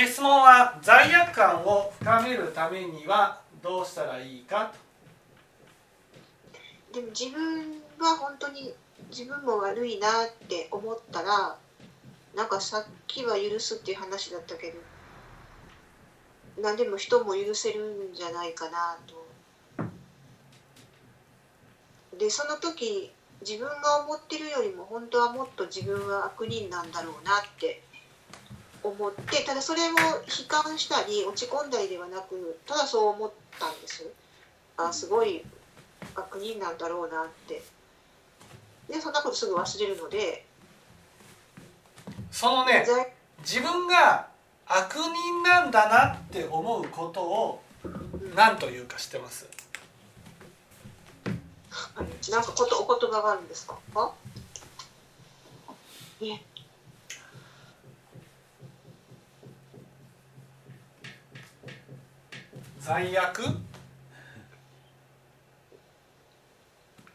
え質問は罪悪感を深めるためにはどうしたらいいかでも自分が本当に自分も悪いなって思ったらなんかさっきは許すっていう話だったけど何でも人も許せるんじゃないかなと。でその時自分が思ってるよりも本当はもっと自分は悪人なんだろうなって思ってただそれを悲観したり落ち込んだりではなくただそう思ったんです。あすごい悪人なんだろうなって。でそんなことすぐ忘れるので。そのね罪自分が悪人なんだなって思うことを何というか知ってます？なんかことお言葉があるんですか？あ？ね罪悪？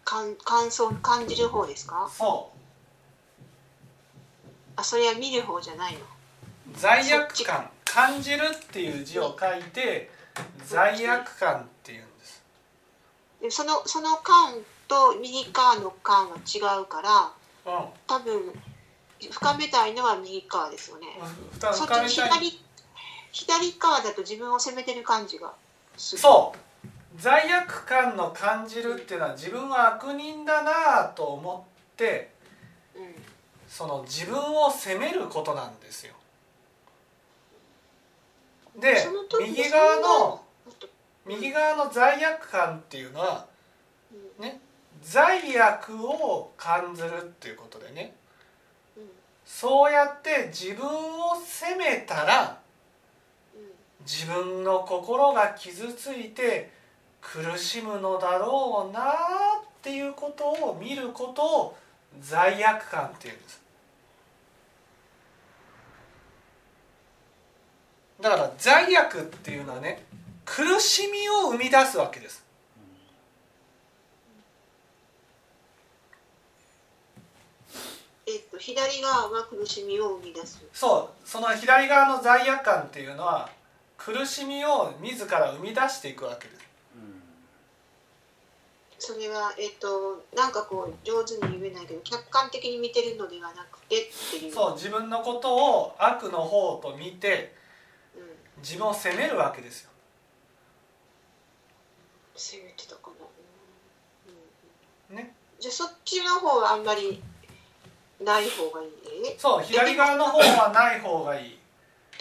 感感想感じる方ですか？そあそれは見る方じゃないの？う罪悪感感じるっていう字を書いて罪悪感っていうんです。でそのその感と右側の感は違うからうん。多分深めたいのは右側ですよね。そっち左左側だと自分を責めてる感じがそう。罪悪感の感じるっていうのは自分は悪人だなと思ってうん。その自分を責めることなんですよ。で右側のそ右側の罪悪感っていうのはうんね罪悪を感じるっていうことでね。うん。そうやって自分を責めたらうん自分の心が傷ついて苦しむのだろうなっていうことを見ることを罪悪感っていうんです。だから罪悪っていうのはね苦しみを生み出すわけです。えっと左側は苦しみを生み出す。そうその左側の罪悪感っていうのは苦しみを自ら生み出していくわけです。それはえっとなんかこう上手に言えないけど客観的に見てるのではなくてっていう。そう自分のことを悪の方と見てうん、自分を責めるわけですよ。攻めてたかな、うん。うん。ね。じゃあそっちの方はあんまりない方がいいね。そう左側の方はない方がいい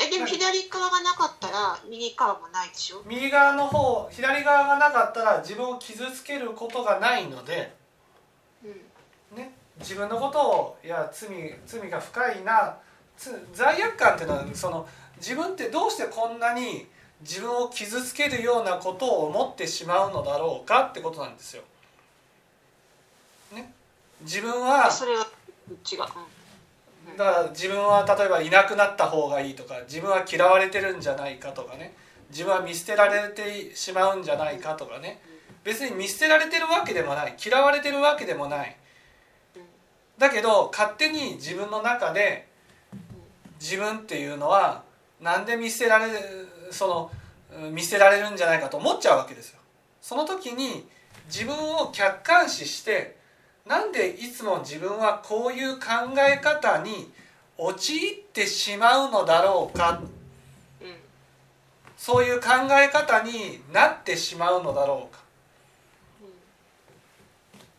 えでも左側がなかったら右側もないでしょ？右側の方左側がなかったら自分を傷つけることがないので、うん。ね、自分のことをいや罪罪が深いなつ罪悪感っていうのはその自分ってどうしてこんなに自分を傷つけるようなことを思ってしまうのだろうかってことなんですよ。ね、自分はそれは違う、うん、だから自分は例えばいなくなった方がいいとか自分は嫌われてるんじゃないかとかね。自分は見捨てられてしまうんじゃないかとかね。別に見捨てられてるわけでもない。嫌われてるわけでもない。だけど勝手に自分の中で自分っていうのはなんで見捨てられるその見捨てられるんじゃないかと思っちゃうわけですよ。その時に自分を客観視してなんでいつも自分はこういう考え方に陥ってしまうのだろうか。うん。そういう考え方になってしまうのだろうか。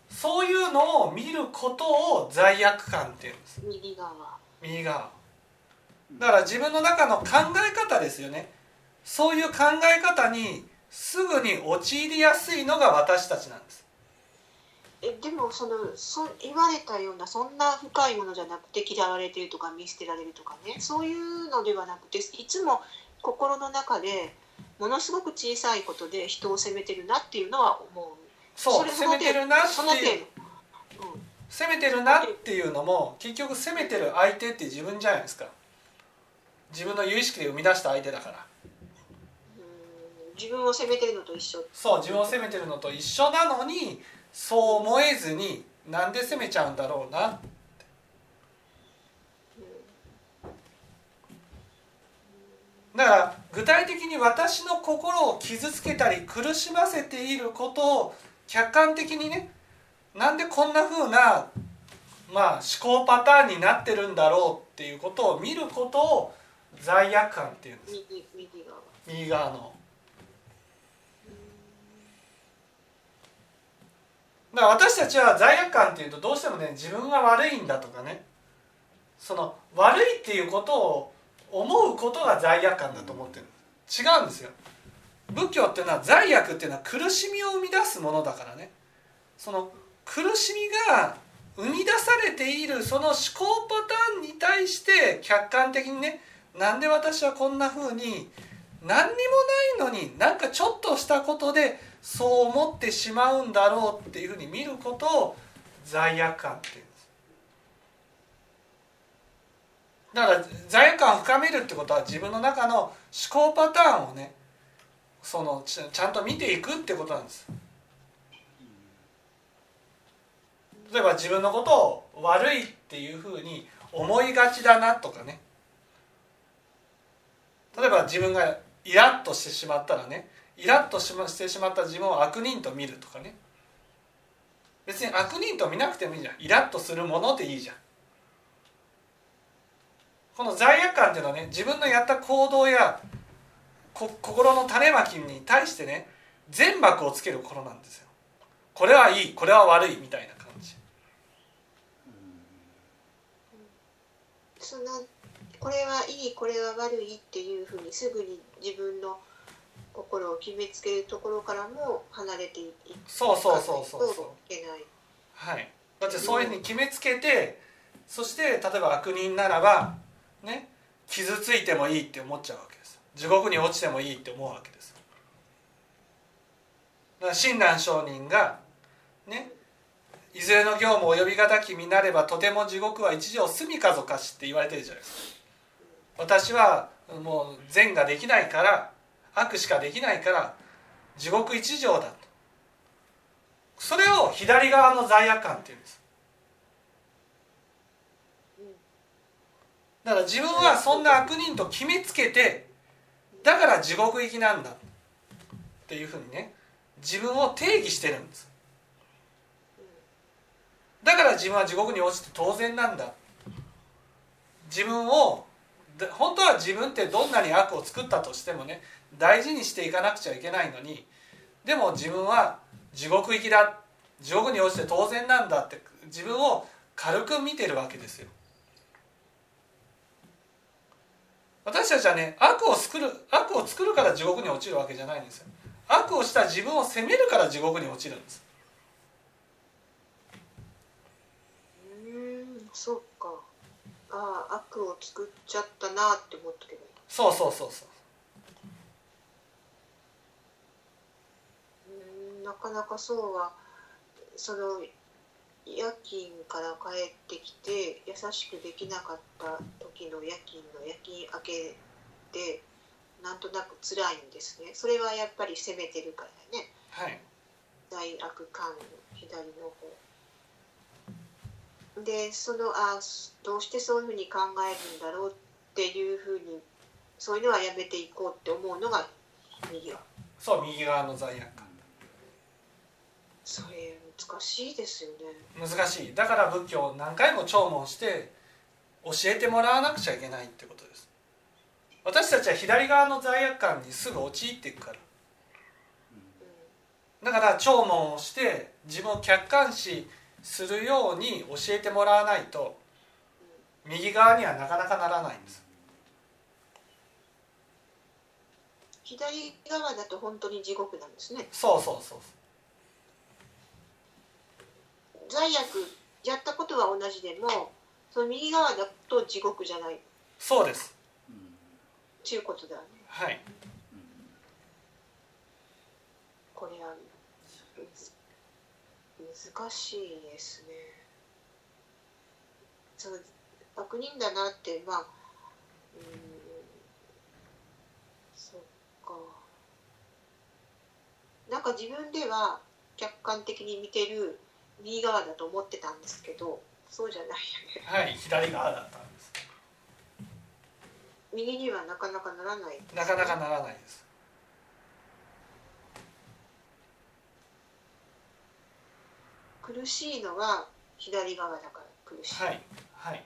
そういうのを見ることを罪悪感っていうんです。うん、右側。右側。だから自分の中の考え方ですよね。そういう考え方にすぐに陥りやすいのが私たちなんですえでもそのそ言われたようなそんな深いものじゃなくて嫌われてるとか見捨てられるとかねそういうのではなくていつも心の中でものすごく小さいことで人を責めてるなっていうのは思う。そうれ責めてるなっていう責めてるなっていうのも結局責めてる相手って自分じゃないですか。自分の有意識で生み出した相手だから。うん。自分を責めてるのと一緒。そう自分を責めてるのと一緒なのにそう思えずになんで責めちゃうんだろうな。具体的に私の心を傷つけたり苦しませていることを客観的にねなんでこんな風なまあ思考パターンになってるんだろうっていうことを見ることを罪悪感っていうんです右側の。から私たちは罪悪感っていうとどうしてもね自分が悪いんだとかね。その悪いっていうことを思うことが罪悪感だと思ってる。違うんですよ。仏教っていうのは罪悪っていうのは苦しみを生み出すものだからね。その苦しみが生み出されているその思考パターンに対して客観的にねなんで私はこんな風に何にもないのになんかちょっとしたことでそう思ってしまうんだろうっていうふうに見ることを罪悪感っていうんです。だから罪悪感を深めるってことは自分の中の思考パターンをねそのちちゃんと見ていくってことなんです。例えば自分のことを悪いっていうふうに思いがちだなとかね。例えば自分がイラッとしてしまったらねイラッとしてしまった自分を悪人と見るとかね。別に悪人と見なくてもいいじゃん。イラッとするものでいいじゃん。この罪悪感っていうのはね自分のやった行動やこ心の種まきに対してね全幕をつける頃なんですよ。これはいいこれは悪いみたいな感じ。そん。なこれはいいこれは悪いっていうふうにすぐに自分の心を決めつけるところからも離れていいそうそうそうそうそう。いけないはい。だってそういうふうに決めつけてそして例えば悪人ならばね傷ついてもいいって思っちゃうわけです。地獄に落ちてもいいって思うわけです。だから親鸞上人がねいずれの業務及びがたき身なればとても地獄は一条住みかぞかしって言われてるじゃないですか。私はもう善ができないから悪しかできないから地獄一条だと。それを左側の罪悪感っていうんです。だから自分はそんな悪人と決めつけてだから地獄行きなんだっていうふうにね自分を定義してるんです。だから自分は地獄に落ちて当然なんだ。自分を本当は自分ってどんなに悪を作ったとしてもね大事にしていかなくちゃいけないのにでも自分は地獄行きだ。地獄に落ちて当然なんだって自分を軽く見てるわけですよ。私たちはね悪を作る悪を作るから地獄に落ちるわけじゃないんですよ。悪をした自分を責めるから地獄に落ちるんです。うんそっか。ああ悪を作っちゃったなって思ったけどそうそうそうそううんなかなかそうはその夜勤から帰ってきて優しくできなかった時の夜勤の夜勤明けでなんとなく辛いんですね。それはやっぱり責めてるからね。はい。罪悪感の左の方。でそのあどうしてそういうふうに考えるんだろうっていうふうにそういうのはやめていこうって思うのが右側。そう右側の罪悪感それ難しいですよね。難しい。だから仏教を何回も聴聞して教えてもらわなくちゃいけないってことです。私たちは左側の罪悪感にすぐ陥っていくから。だから聴聞をして自分を客観視するように教えてもらわないと右側にはなかなかならないんです。左側だと本当に地獄なんですね。そうそうそう罪悪やったことは同じでもその右側だと地獄じゃない。っそうです。ていうことだよね。はい。これは難しいですね。その悪人だなってまあうんそっか。なんか自分では客観的に見てる右側だと思ってたんですけどそうじゃないよね。はい左側だったんです。右にはなかなかならないですね、なかなかならないです。苦しいのは左側だから苦しい、はいはい。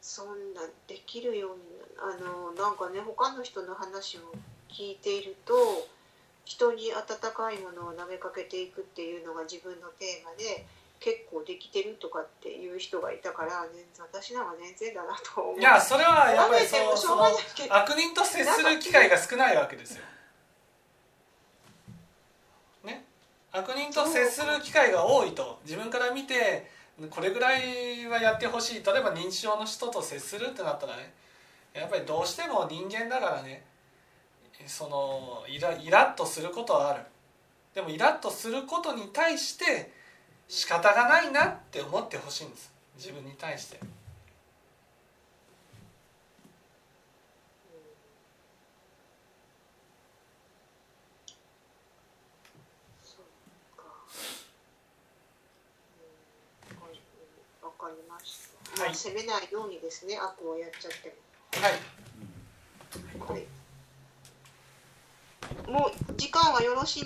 そんなできるようになあのなんかね他の人の話を聞いていると人に温かいものを投げかけていくっていうのが自分のテーマで結構できてるとかっていう人がいたから全然私なんか全然だなと思う。いやそれはやっぱりそのその悪人と接する機会が少ないわけですよ。ね？悪人と接する機会が多いと。自分から見てこれぐらいはやってほしい例えば認知症の人と接するってなったらねやっぱりどうしても人間だからねそのイライラッとすることはある。でもイラッとすることに対して仕方がないなって思ってほしいんです。自分に対して。はい。責めないようにですね。悪をやっちゃってはいもはい。もう時間はよろしい